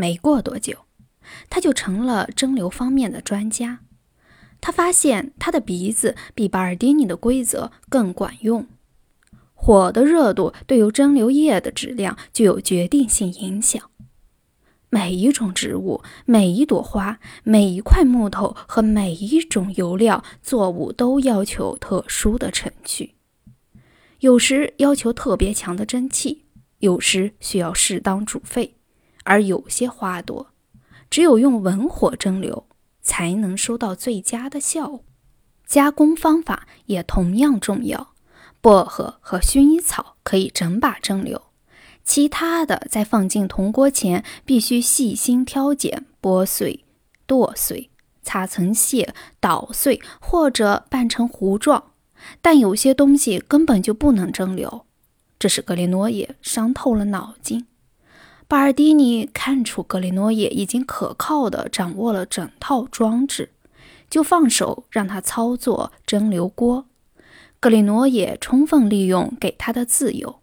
没过多久，他就成了蒸馏方面的专家。他发现他的鼻子比巴尔迪尼的规则更管用。火的热度对于蒸馏液的质量具有决定性影响。每一种植物、每一朵花、每一块木头和每一种油料作物都要求特殊的程序，有时要求特别强的蒸汽，有时需要适当煮沸，而有些花朵只有用文火蒸馏才能收到最佳的效果。加工方法也同样重要，薄荷和薰衣草可以整把蒸馏。其他的在放进铜锅前，必须细心挑拣、剥碎、剁碎、擦层屑、捣碎或者拌成糊状。但有些东西根本就不能蒸馏，这使格里诺耶伤透了脑筋。巴尔蒂尼看出格里诺耶已经可靠地掌握了整套装置，就放手让他操作蒸馏锅。格里诺耶充分利用给他的自由。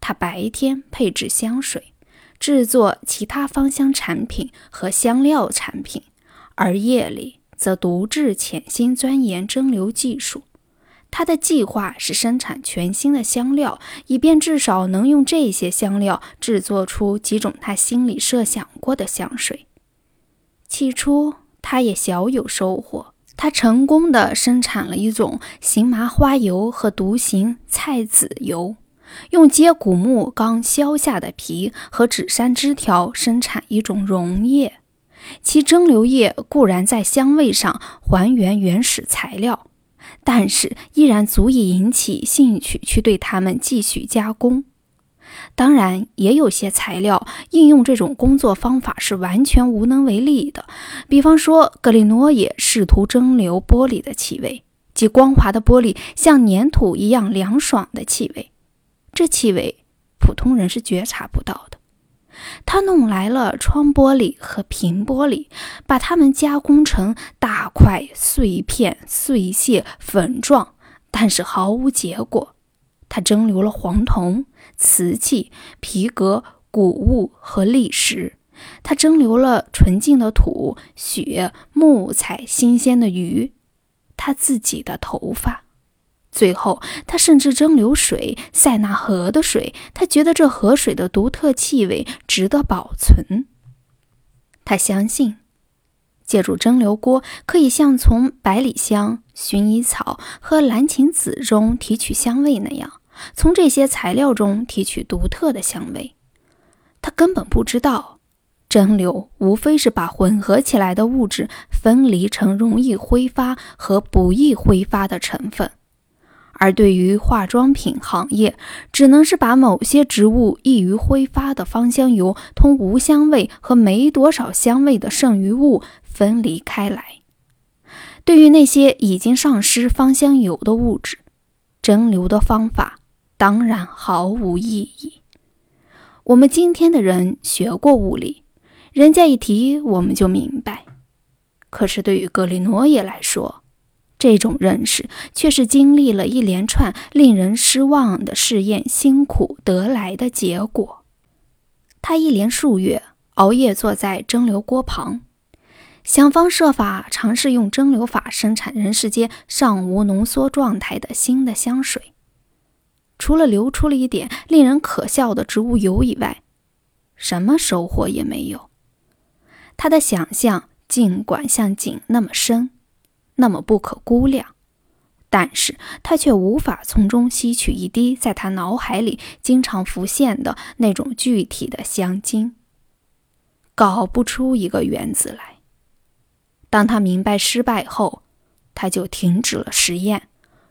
他白天配置香水，制作其他芳香产品和香料产品，而夜里则独自潜心钻研蒸馏技术。他的计划是生产全新的香料，以便至少能用这些香料制作出几种他心里设想过的香水。起初，他也小有收获。他成功地生产了一种形麻花油和独行菜籽油。用接骨木刚削下的皮和纸山枝条生产一种溶液，其蒸馏液固然在香味上还原原始材料，但是依然足以引起兴趣去对它们继续加工。当然，也有些材料应用这种工作方法是完全无能为力的，比方说格里诺也试图蒸馏玻璃的气味，即光滑的玻璃像粘土一样凉爽的气味。这气味普通人是觉察不到的。他弄来了窗玻璃和瓶玻璃，把它们加工成大块碎片、碎屑、粉状，但是毫无结果。他蒸馏了黄铜、瓷器、皮革、谷物和砾石。他蒸馏了纯净的土、雪、木材、新鲜的鱼，他自己的头发。最后，他甚至蒸馏水，塞纳河的水。他觉得这河水的独特气味值得保存。他相信，借助蒸馏锅，可以像从百里香、薰衣草和蓝芩子中提取香味那样，从这些材料中提取独特的香味。他根本不知道，蒸馏无非是把混合起来的物质分离成容易挥发和不易挥发的成分。而对于化妆品行业，只能是把某些植物易于挥发的芳香油同无香味和没多少香味的剩余物分离开来。对于那些已经丧失芳香油的物质，蒸馏的方法当然毫无意义。我们今天的人学过物理，人家一提我们就明白。可是对于格里诺耶来说，这种认识却是经历了一连串令人失望的试验辛苦得来的结果。他一连数月熬夜坐在蒸馏锅旁，想方设法尝试用蒸馏法生产人世间尚无浓缩状态的新的香水。除了流出了一点令人可笑的植物油以外，什么收获也没有。他的想象尽管像井那么深。那么不可估量，但是他却无法从中吸取一滴在他脑海里经常浮现的那种具体的香精，搞不出一个原子来。当他明白失败后，他就停止了实验，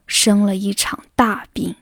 生了一场大病。